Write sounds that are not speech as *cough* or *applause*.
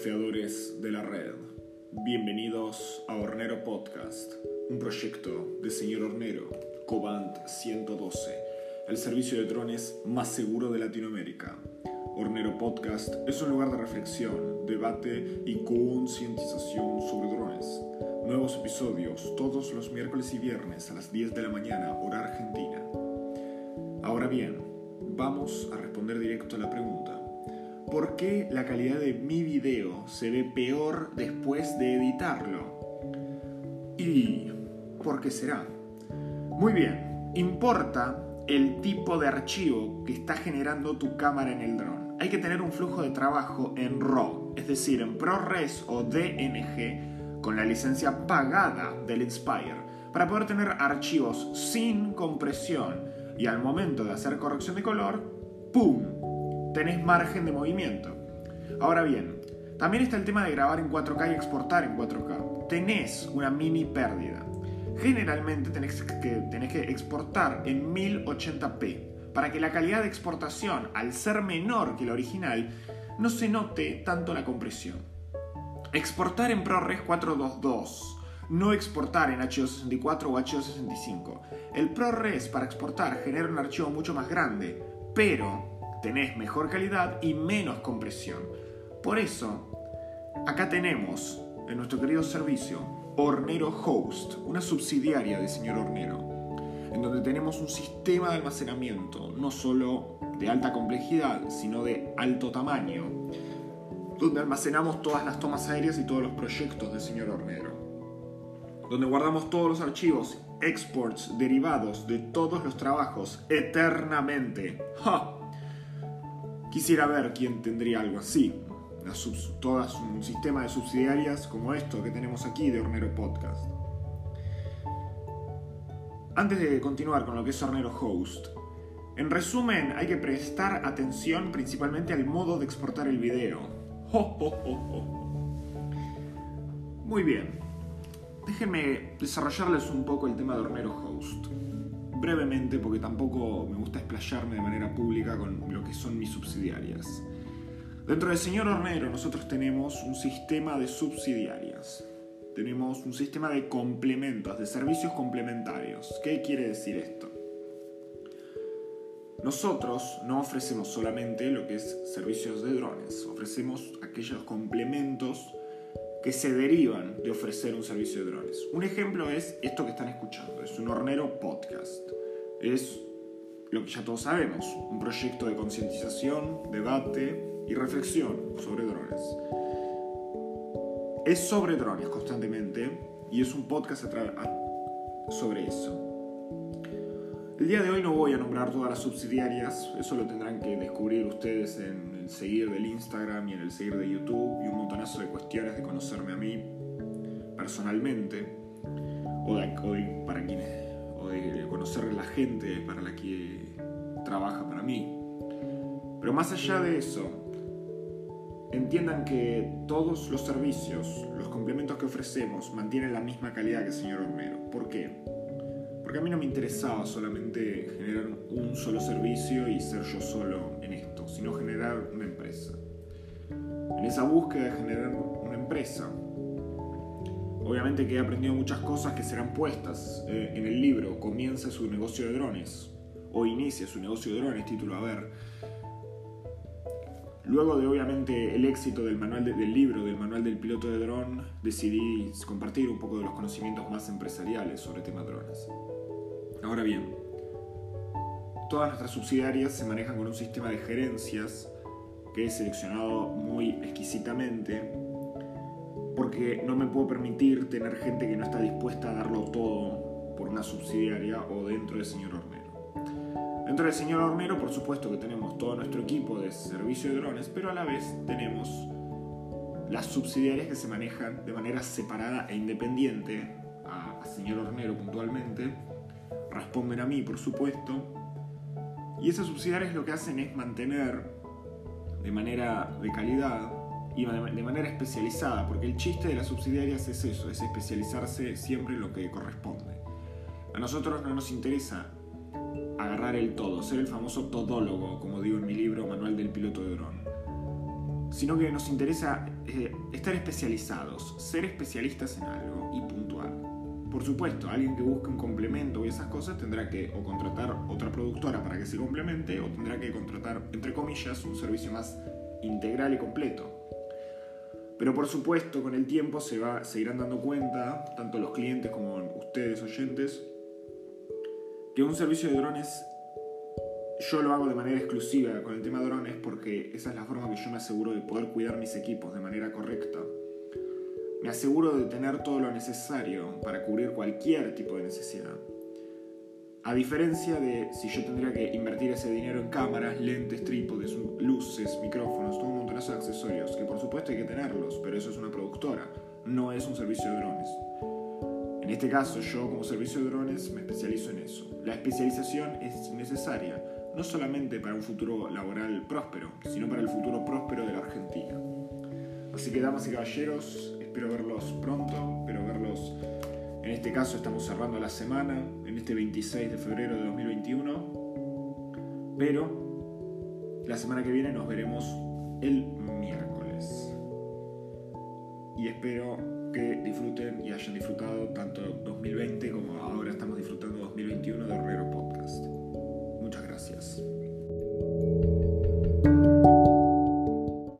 surfeadores de la red. Bienvenidos a Hornero Podcast, un proyecto de señor Hornero, Cobant 112, el servicio de drones más seguro de Latinoamérica. Hornero Podcast es un lugar de reflexión, debate y concientización sobre drones. Nuevos episodios todos los miércoles y viernes a las 10 de la mañana, hora argentina. Ahora bien, vamos a responder directo a la pregunta. ¿Por qué la calidad de mi video se ve peor después de editarlo? ¿Y por qué será? Muy bien, importa el tipo de archivo que está generando tu cámara en el dron. Hay que tener un flujo de trabajo en RAW, es decir, en ProRes o DNG, con la licencia pagada del Inspire, para poder tener archivos sin compresión y al momento de hacer corrección de color, ¡pum! Tenés margen de movimiento. Ahora bien, también está el tema de grabar en 4K y exportar en 4K. Tenés una mini pérdida. Generalmente tenés que, tenés que exportar en 1080p para que la calidad de exportación, al ser menor que la original, no se note tanto la compresión. Exportar en ProRes 422 no exportar en H264 o H265. El ProRes para exportar genera un archivo mucho más grande, pero tenés mejor calidad y menos compresión. Por eso, acá tenemos en nuestro querido servicio Hornero Host, una subsidiaria de señor Hornero, en donde tenemos un sistema de almacenamiento no solo de alta complejidad, sino de alto tamaño, donde almacenamos todas las tomas aéreas y todos los proyectos del señor Hornero donde guardamos todos los archivos, exports, derivados de todos los trabajos eternamente. ¡Ja! Quisiera ver quién tendría algo así. todas un sistema de subsidiarias como esto que tenemos aquí de Hornero Podcast. Antes de continuar con lo que es Hornero Host, en resumen hay que prestar atención principalmente al modo de exportar el video. *laughs* Muy bien, Déjenme desarrollarles un poco el tema de Hornero Host. Brevemente, porque tampoco me gusta explayarme de manera pública con lo que son mis subsidiarias. Dentro del señor Hornero nosotros tenemos un sistema de subsidiarias. Tenemos un sistema de complementos, de servicios complementarios. ¿Qué quiere decir esto? Nosotros no ofrecemos solamente lo que es servicios de drones, ofrecemos aquellos complementos que se derivan de ofrecer un servicio de drones. Un ejemplo es esto que están escuchando, es un hornero podcast. Es lo que ya todos sabemos, un proyecto de concientización, debate y reflexión sobre drones. Es sobre drones constantemente y es un podcast sobre eso. El día de hoy no voy a nombrar todas las subsidiarias, eso lo tendrán que descubrir ustedes en el seguir del Instagram y en el seguir de YouTube y un montonazo de cuestiones de conocerme a mí personalmente o de, para quienes o de conocer la gente para la que trabaja para mí. Pero más allá de eso, entiendan que todos los servicios, los complementos que ofrecemos mantienen la misma calidad que el señor Romero. ¿Por qué? Porque a mí no me interesaba solamente generar un solo servicio y ser yo solo en esto, sino generar una empresa. En esa búsqueda de generar una empresa, obviamente que he aprendido muchas cosas que serán puestas eh, en el libro. Comienza su negocio de drones, o inicia su negocio de drones, título a ver. Luego de obviamente el éxito del manual del libro, del manual del piloto de dron, decidí compartir un poco de los conocimientos más empresariales sobre tema drones. Ahora bien, todas nuestras subsidiarias se manejan con un sistema de gerencias que he seleccionado muy exquisitamente porque no me puedo permitir tener gente que no está dispuesta a darlo todo por una subsidiaria o dentro del señor Hornero. Dentro del señor Hornero, por supuesto que tenemos todo nuestro equipo de servicio de drones, pero a la vez tenemos las subsidiarias que se manejan de manera separada e independiente a, señor Hornero puntualmente responden a mí, por supuesto. Y esas subsidiarias lo que hacen es mantener de manera de calidad y de manera especializada, porque el chiste de las subsidiarias es eso, es especializarse siempre en lo que corresponde. A nosotros no nos interesa agarrar el todo, ser el famoso todólogo, como digo en mi libro Manual del Piloto de Dron. sino que nos interesa eh, estar especializados, ser especialistas en algo y puntual. Por supuesto, alguien que busque un complemento y esas cosas tendrá que o contratar otra productora para que se complemente o tendrá que contratar, entre comillas, un servicio más integral y completo. Pero por supuesto, con el tiempo se, va, se irán dando cuenta, tanto los clientes como ustedes oyentes, que un servicio de drones yo lo hago de manera exclusiva con el tema drones porque esa es la forma que yo me aseguro de poder cuidar mis equipos de manera correcta. Me aseguro de tener todo lo necesario para cubrir cualquier tipo de necesidad. A diferencia de si yo tendría que invertir ese dinero en cámaras, lentes, trípodes, luces, micrófonos, todo un montón de accesorios, que por supuesto hay que tenerlos, pero eso es una productora, no es un servicio de drones. En este caso, yo como servicio de drones me especializo en eso. La especialización es necesaria no solamente para un futuro laboral próspero, sino para el futuro próspero de la Argentina. Así que, damas y caballeros, espero verlos pronto, espero verlos. En este caso estamos cerrando la semana, en este 26 de febrero de 2021, pero la semana que viene nos veremos el miércoles. Y espero que disfruten y hayan disfrutado tanto 2020 como ahora estamos disfrutando 2021 de Herrero Podcast. Muchas gracias.